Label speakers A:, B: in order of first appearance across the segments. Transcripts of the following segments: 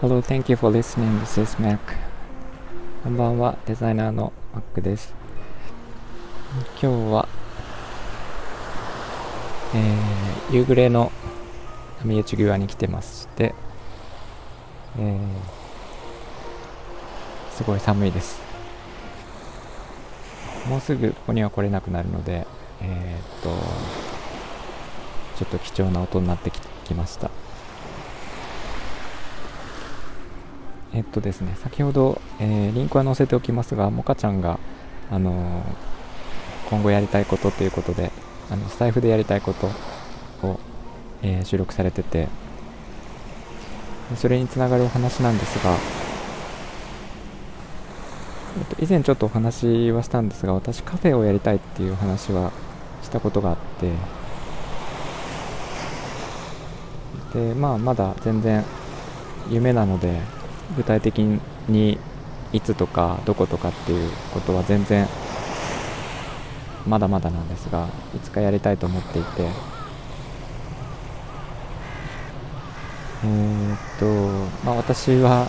A: Hello, thank you for listening. This is Mac. こんばんは、デザイナーの Mac です。今日は、えー、夕暮れの波打ち際に来てまして、えー、すごい寒いです。もうすぐここには来れなくなるので、えー、っと、ちょっと貴重な音になってきました。えっとですね、先ほど、えー、リンクは載せておきますが、モカちゃんが、あのー、今後やりたいことということで、あのスタイフでやりたいことを、えー、収録されてて、それにつながるお話なんですが、えっと、以前ちょっとお話はしたんですが、私カフェをやりたいっていう話はしたことがあって、で、まあまだ全然夢なので、具体的にいつとかどことかっていうことは全然まだまだなんですがいつかやりたいと思っていて。えー、っとまあ私は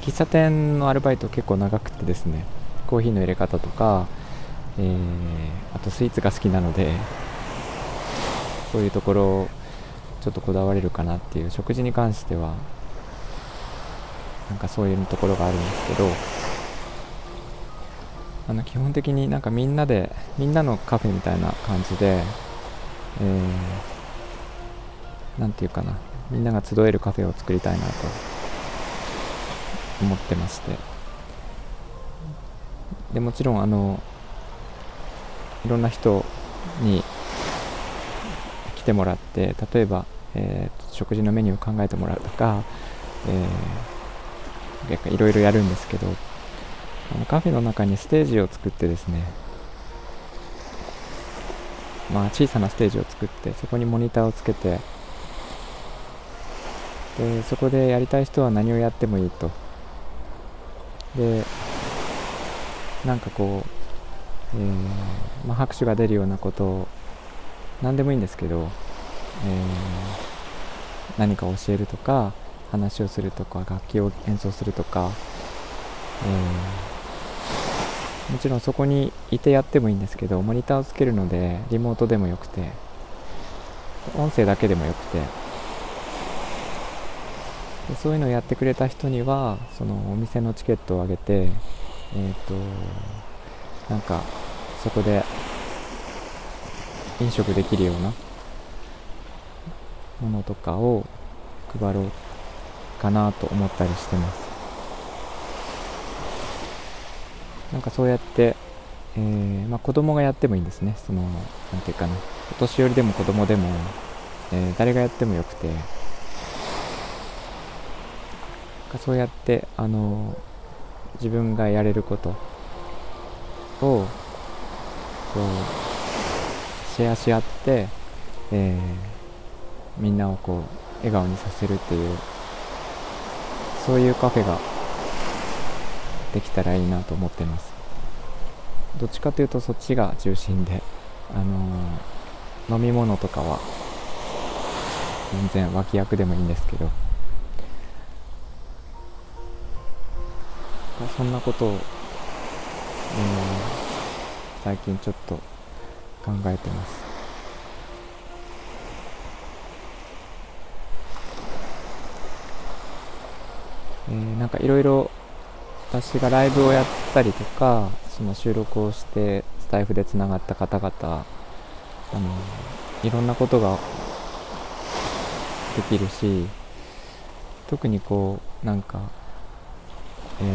A: 喫茶店のアルバイト結構長くてですねコーヒーの入れ方とか、えー、あとスイーツが好きなのでそういうところちょっとこだわれるかなっていう食事に関してはなんかそういうところがあるんですけどあの基本的になんかみんなでみんなのカフェみたいな感じで、えー、なんていうかなみんなが集えるカフェを作りたいなと思ってまして。でもちろんあのいろんな人に来てもらって例えば、えー、食事のメニューを考えてもらうとか、えーいろいろやるんですけどあのカフェの中にステージを作ってですねまあ小さなステージを作ってそこにモニターをつけてでそこでやりたい人は何をやってもいいと。でなんかこう、えー、まあ、拍手が出るようなことを何でもいいんですけど、えー、何か教えるとか話をするとか楽器を演奏するとか、えー、もちろんそこにいてやってもいいんですけどモニターをつけるのでリモートでもよくて音声だけでもよくてでそういうのをやってくれた人にはそのお店のチケットをあげてえっ、ー、となんかそこで飲食できるようなものとかを配ろうかなと思ったりしてます。なんかそうやって、えーまあ、子供がやってもいいんですね。そのなんていうかな。お年寄りでも子供でも、えー、誰がやってもよくて。そうやってあの自分がやれること。をこうシェアし合って、えー、みんなをこう笑顔にさせるっていうそういうカフェができたらいいなと思ってます。どっちかというとそっちが中心であのー、飲み物とかは全然脇役でもいいんですけどそんなことを、えー、最近ちょっと考えてます。ー、なんかいろいろ私がライブをやったりとかその収録をしてスタイフでつながった方々あのいろんなことができるし特にこうなんか、えー、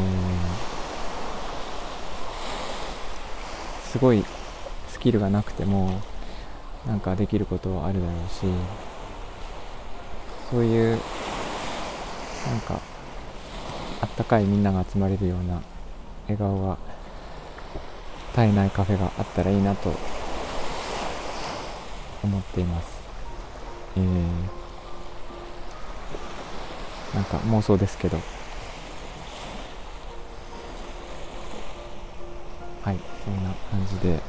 A: すごいスキルがなくてもなんかできることはあるだろうしそういうなんかあったかいみんなが集まれるような笑顔が絶えないカフェがあったらいいなと思っています。えー、なんか妄想ですけど。はい、そんな感じで、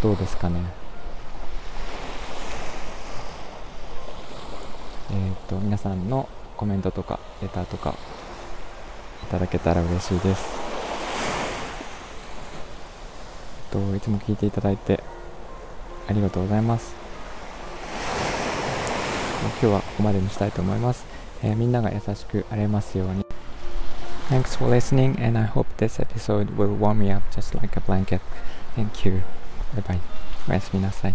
A: どうですかね。えっ、ー、と、皆さんのコメントとかレターとかいただけたら嬉しいです、えっと、いつも聞いていただいてありがとうございます今日はここまでにしたいと思います、えー、みんなが優しくあれますように Thanks for listening and I hope this episode will warm me up just like a blanket. Thank you. Bye bye. おやすみなさい。